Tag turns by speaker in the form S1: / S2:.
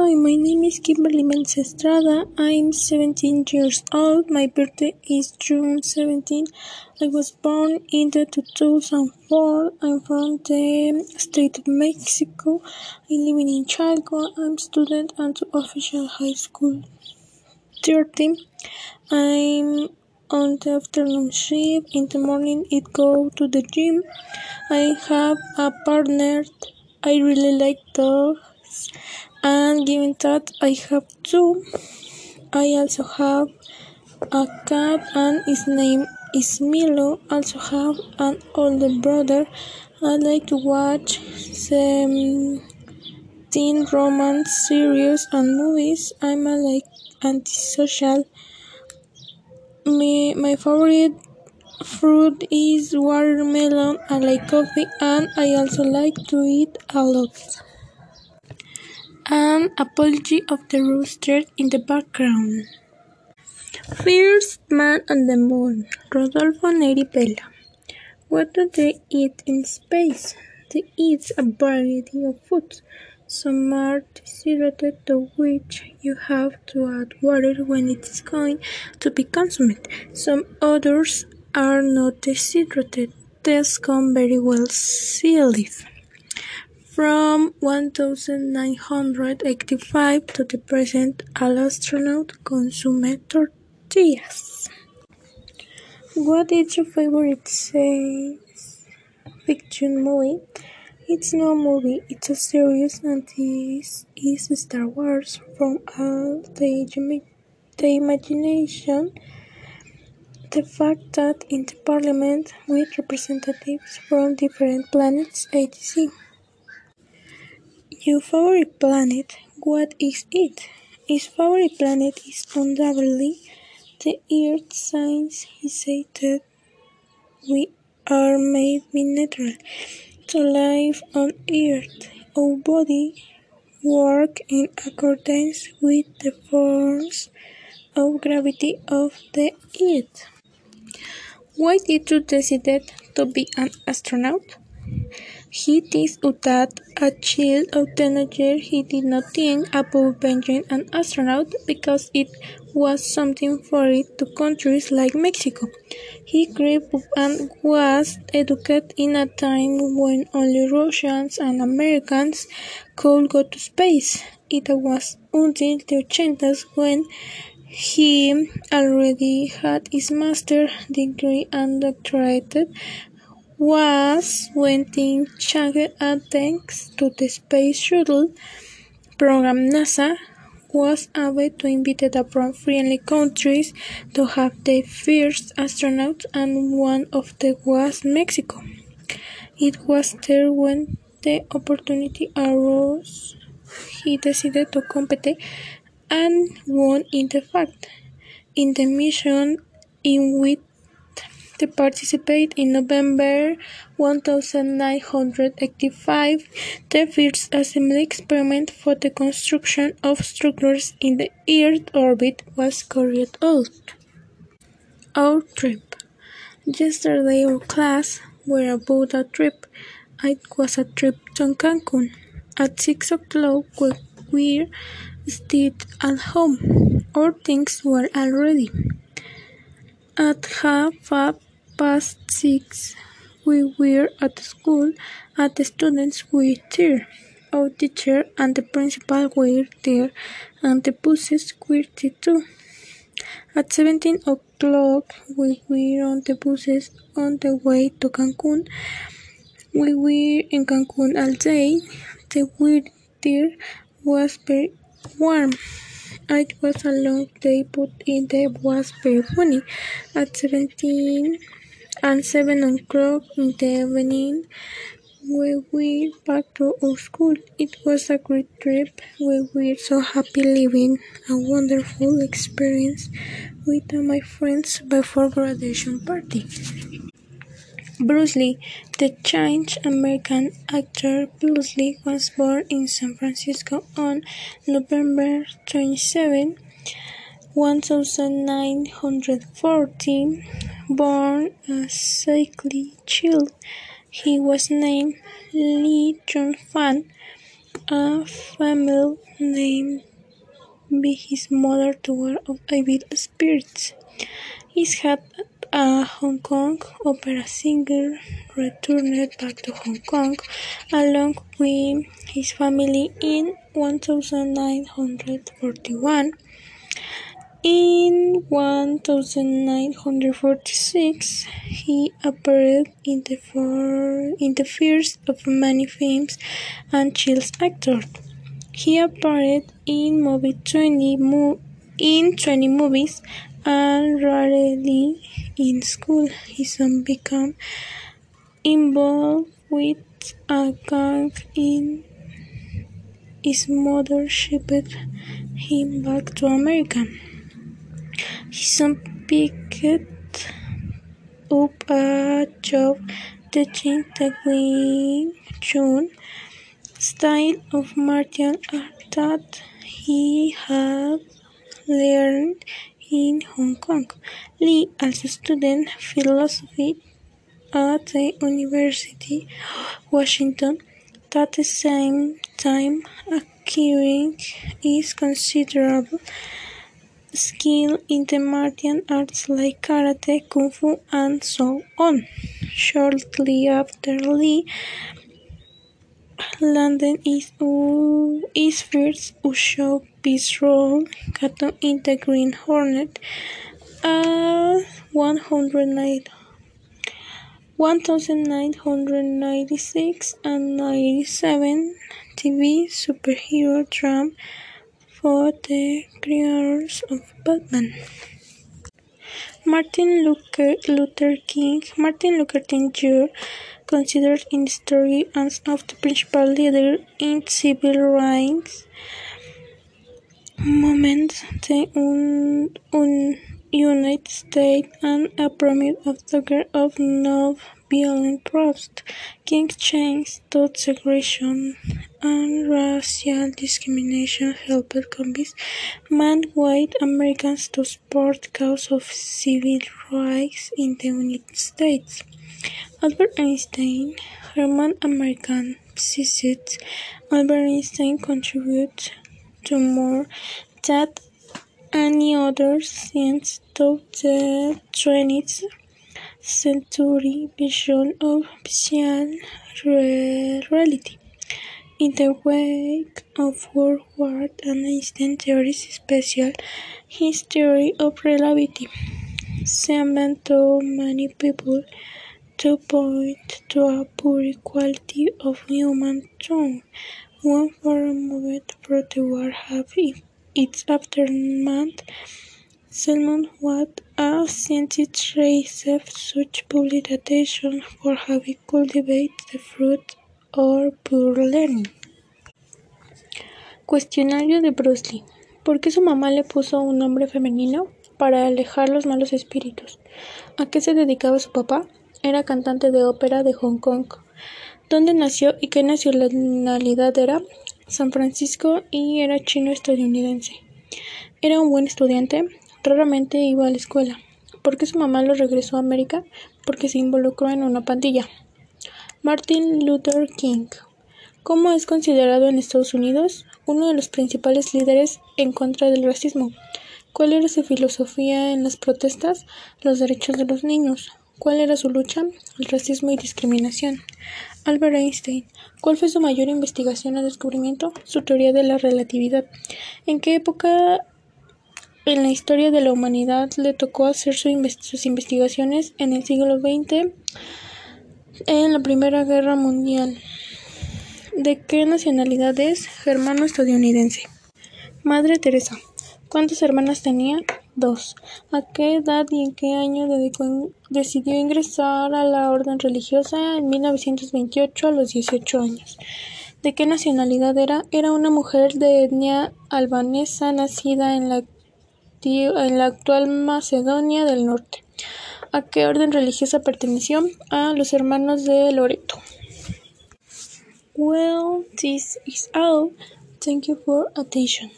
S1: Hi, my name is Kimberly Mensa Estrada. I'm 17 years old. My birthday is June 17. I was born in the 2004. I'm from the state of Mexico. I live in Chalco. I'm student at official high school 13. I'm on the afternoon shift. In the morning, it go to the gym. I have a partner. I really like dogs and given that I have two, I also have a cat and his name is Milo. I also have an older brother. I like to watch some teen romance series and movies. I'm a like antisocial. Me, my favorite fruit is watermelon. I like coffee and I also like to eat a lot. An apology of the rooster in the background. First man on the moon, Rodolfo Neri Vela. What do they eat in space? They eat a variety of foods. Some are dehydrated to which you have to add water when it is going to be consumed. Some others are not dehydrated. These come very well sealed. From 1985 to the present, all astronauts consume tortillas. What is your favorite science fiction movie? It's no movie, it's a series, and this is Star Wars. From all the, the imagination, the fact that in the parliament with representatives from different planets, etc. Your favorite planet, what is it? His favorite planet is undoubtedly the Earth since he said that we are made natural to live on Earth. Our body work in accordance with the force of gravity of the Earth. Why did you decide to be an astronaut? He is without a child of teenager he did not think about being an astronaut because it was something foreign to countries like Mexico. He grew up and was educated in a time when only Russians and Americans could go to space. It was until the 80s when he already had his master's degree and doctorate was when things changed and thanks to the Space Shuttle program NASA was able to invite from friendly countries to have the first astronauts and one of them was Mexico. It was there when the opportunity arose he decided to compete and won in the fact in the mission in which to participate in November 1985, the first assembly experiment for the construction of structures in the Earth orbit was carried out. Our trip. Yesterday our class were about a trip. It was a trip to Cancun. At six o'clock we still at home. Our things were all ready. At half past past six we were at school and the students were there. Our teacher and the principal were there and the buses were there too. At 17 o'clock we were on the buses on the way to Cancun. We were in Cancun all day. The weather there was very warm. It was a long day but it was very funny. At 17 and seven o'clock in the evening we went back to our school. It was a great trip. We were so happy living a wonderful experience with uh, my friends before graduation party. Bruce Lee, the Chinese American actor Bruce Lee was born in San Francisco on November 27, 1914. Born a sickly child, he was named Lee Chun Fan. a female name by his mother to ward off evil spirits. His had a Hong Kong opera singer returned back to Hong Kong along with his family in 1941. In 1946, he appeared in the, for, in the first of many films and Chills actor. He appeared in movie 20 mo in 20 movies and rarely in school. He soon became involved with a gang in his mother shipped him back to America. Soon picked up a job teaching the Wing Chun style of martial art that he had learned in Hong Kong. Lee also studied philosophy at the University of Washington at the same time acquiring is considerable skill in the martial arts like karate, kung fu, and so on. Shortly after Lee landed his, his first piece role, Kato in the Green Hornet, uh, a 1996 and 97 TV superhero drama for the creators of Batman. Martin Luther King Martin Luther King Jr. considered in the story as of the principal leader in civil rights movement the un, un United States and a prominent advocate of non-violent protest. King changed thought segregation and racial discrimination helped convince many white Americans to support cause of civil rights in the United States. Albert Einstein, German American physicist, Albert Einstein contributed to more than any other science to the 20th century vision of special reality. In the wake of World War and Einstein theories, special his theory of relativity, seemed to many people to point to a poor quality of human tone. One foreign moved for the war have its aftermath. Salmon was a scientist received such public attention for having cultivated the fruit learning. Cuestionario de Bruce Lee. ¿Por qué su mamá le puso un nombre femenino? Para alejar los malos espíritus. ¿A qué se dedicaba su papá? Era cantante de ópera de Hong Kong. ¿Dónde nació y qué nacionalidad era? San Francisco y era chino-estadounidense. Era un buen estudiante, raramente iba a la escuela. ¿Por qué su mamá lo regresó a América? Porque se involucró en una pandilla. Martin Luther King. ¿Cómo es considerado en Estados Unidos? Uno de los principales líderes en contra del racismo. ¿Cuál era su filosofía en las protestas? Los derechos de los niños. ¿Cuál era su lucha? El racismo y discriminación. Albert Einstein. ¿Cuál fue su mayor investigación o descubrimiento? Su teoría de la relatividad. ¿En qué época en la historia de la humanidad le tocó hacer sus investigaciones? En el siglo XX, en la Primera Guerra Mundial. ¿De qué nacionalidad es? Germano-estadounidense. Madre Teresa. ¿Cuántas hermanas tenía? Dos. ¿A qué edad y en qué año decidió ingresar a la orden religiosa? En 1928, a los 18 años. ¿De qué nacionalidad era? Era una mujer de etnia albanesa nacida en la, en la actual Macedonia del Norte. ¿A qué orden religiosa perteneció? A los hermanos de Loreto. Well, this is all. Thank you for attention.